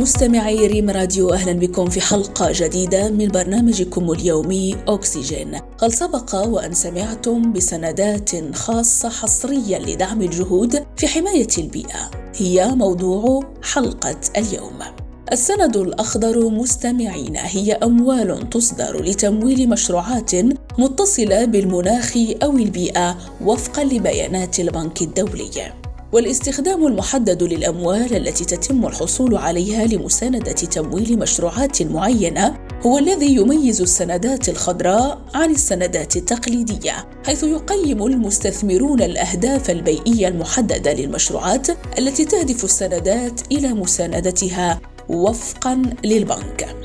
مستمعي ريم راديو أهلا بكم في حلقة جديدة من برنامجكم اليومي أكسجين. هل سبق وأن سمعتم بسندات خاصة حصريا لدعم الجهود في حماية البيئة؟ هي موضوع حلقة اليوم. السند الأخضر مستمعين هي أموال تصدر لتمويل مشروعات متصلة بالمناخ أو البيئة وفقا لبيانات البنك الدولي. والاستخدام المحدد للأموال التي تتم الحصول عليها لمساندة تمويل مشروعات معينة هو الذي يميز السندات الخضراء عن السندات التقليدية حيث يقيم المستثمرون الأهداف البيئية المحددة للمشروعات التي تهدف السندات إلى مساندتها وفقا للبنك.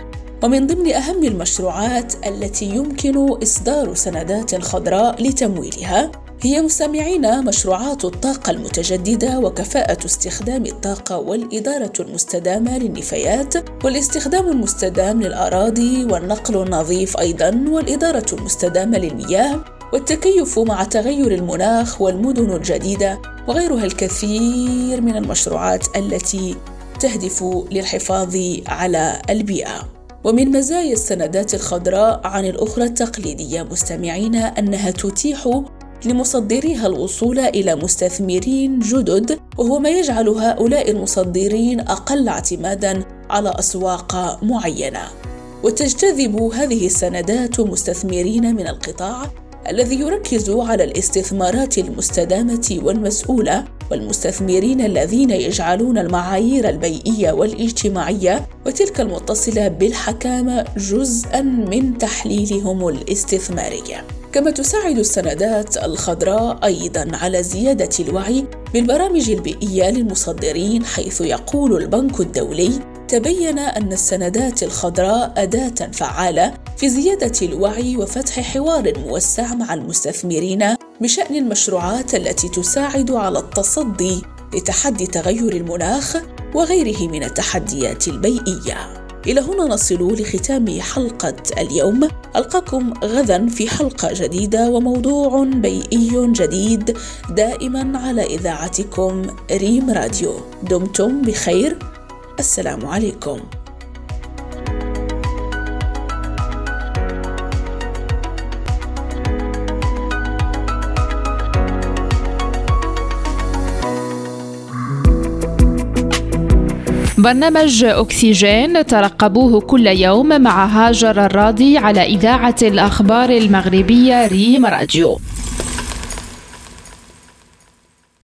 ومن ضمن أهم المشروعات التي يمكن إصدار سندات خضراء لتمويلها هي مستمعين مشروعات الطاقة المتجددة وكفاءة استخدام الطاقة والإدارة المستدامة للنفايات والاستخدام المستدام للأراضي والنقل النظيف أيضا والإدارة المستدامة للمياه والتكيف مع تغير المناخ والمدن الجديدة وغيرها الكثير من المشروعات التي تهدف للحفاظ على البيئة. ومن مزايا السندات الخضراء عن الأخرى التقليدية مستمعين أنها تتيح لمصدريها الوصول إلى مستثمرين جدد وهو ما يجعل هؤلاء المصدرين أقل اعتمادا على أسواق معينة. وتجتذب هذه السندات مستثمرين من القطاع الذي يركز على الاستثمارات المستدامة والمسؤولة والمستثمرين الذين يجعلون المعايير البيئية والاجتماعية وتلك المتصلة بالحكامه جزءا من تحليلهم الاستثماري كما تساعد السندات الخضراء أيضا على زيادة الوعي بالبرامج البيئية للمصدرين حيث يقول البنك الدولي تبين أن السندات الخضراء أداة فعالة في زيادة الوعي وفتح حوار موسع مع المستثمرين بشأن المشروعات التي تساعد على التصدي لتحدي تغير المناخ وغيره من التحديات البيئية. إلى هنا نصل لختام حلقة اليوم. ألقاكم غدا في حلقة جديدة وموضوع بيئي جديد دائما على إذاعتكم ريم راديو. دمتم بخير. السلام عليكم. برنامج أكسجين ترقبوه كل يوم مع هاجر الراضي على إذاعة الأخبار المغربية ريم راديو.